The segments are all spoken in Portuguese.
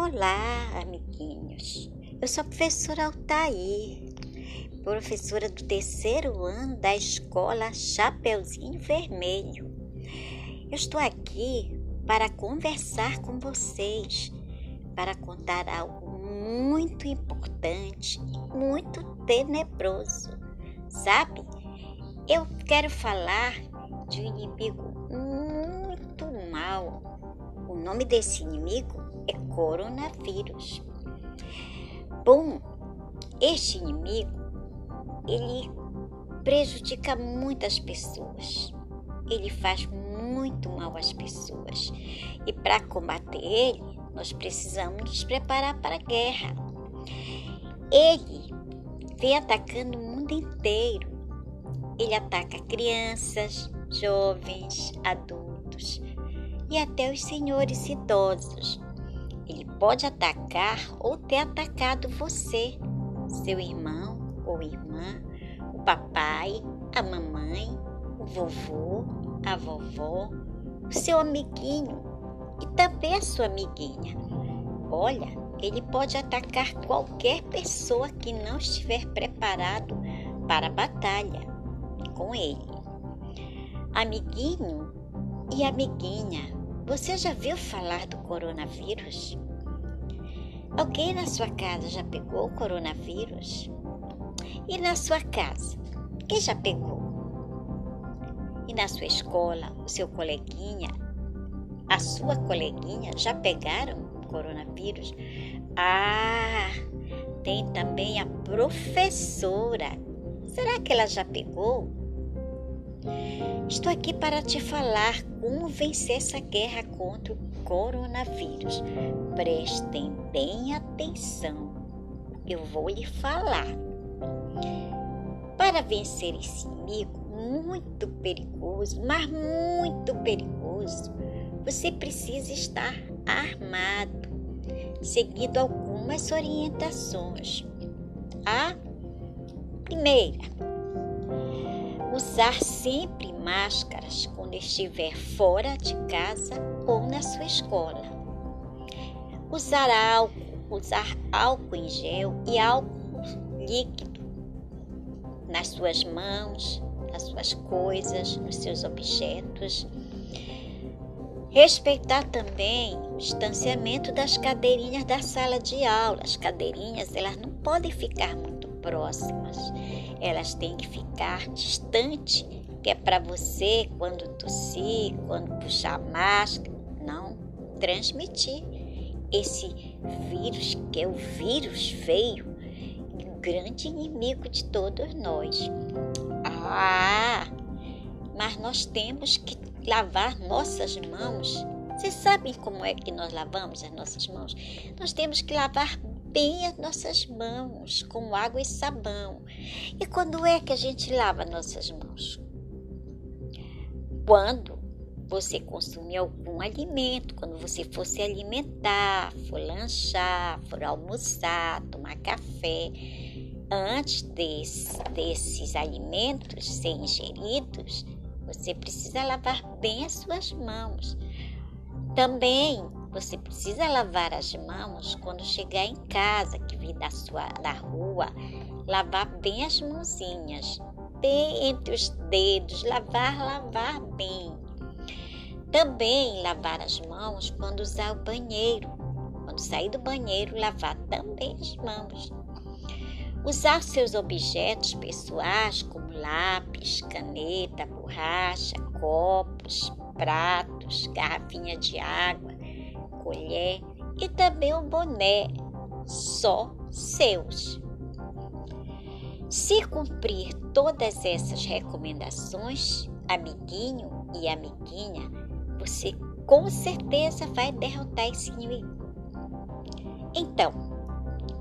Olá, amiguinhos. Eu sou a professora Altair, professora do terceiro ano da escola Chapeuzinho Vermelho. Eu estou aqui para conversar com vocês, para contar algo muito importante e muito tenebroso. Sabe? Eu quero falar de um inimigo muito mau. O nome desse inimigo é coronavírus. Bom, este inimigo ele prejudica muitas pessoas. Ele faz muito mal às pessoas. E para combater ele, nós precisamos nos preparar para a guerra. Ele vem atacando o mundo inteiro. Ele ataca crianças, jovens, adultos e até os senhores idosos. Ele pode atacar ou ter atacado você, seu irmão ou irmã, o papai, a mamãe, o vovô, a vovó, o seu amiguinho e também a sua amiguinha. Olha, ele pode atacar qualquer pessoa que não estiver preparado para a batalha com ele. Amiguinho e amiguinha, você já viu falar do coronavírus? Alguém na sua casa já pegou o coronavírus? E na sua casa, quem já pegou? E na sua escola, o seu coleguinha, a sua coleguinha já pegaram o coronavírus? Ah, tem também a professora. Será que ela já pegou? Estou aqui para te falar como vencer essa guerra contra o coronavírus. Prestem bem atenção. Eu vou lhe falar. Para vencer esse inimigo muito perigoso, mas muito perigoso, você precisa estar armado, seguindo algumas orientações. A primeira, usar sempre máscaras quando estiver fora de casa ou na sua escola. Usar álcool, usar álcool em gel e álcool líquido nas suas mãos, nas suas coisas, nos seus objetos. Respeitar também o distanciamento das cadeirinhas da sala de aula. As cadeirinhas, elas não podem ficar muito próximas elas têm que ficar distante, que é para você, quando tossir, quando puxar a máscara, não transmitir esse vírus, que é o vírus feio, o grande inimigo de todos nós. Ah, mas nós temos que lavar nossas mãos. Vocês sabem como é que nós lavamos as nossas mãos? Nós temos que lavar bem as nossas mãos com água e sabão. E quando é que a gente lava nossas mãos? Quando você consumir algum alimento, quando você for se alimentar, for lanchar, for almoçar, tomar café, antes desse, desses alimentos serem ingeridos, você precisa lavar bem as suas mãos. Também você precisa lavar as mãos quando chegar em casa, que vir da sua da rua, lavar bem as mãozinhas, bem entre os dedos, lavar, lavar bem. Também lavar as mãos quando usar o banheiro. Quando sair do banheiro, lavar também as mãos. Usar seus objetos pessoais, como lápis, caneta, borracha, copos, pratos, garrafinha de água, colher e também o boné, só seus. Se cumprir todas essas recomendações, amiguinho e amiguinha, você com certeza vai derrotar esse inimigo. Então,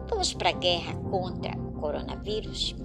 vamos para a guerra contra o coronavírus?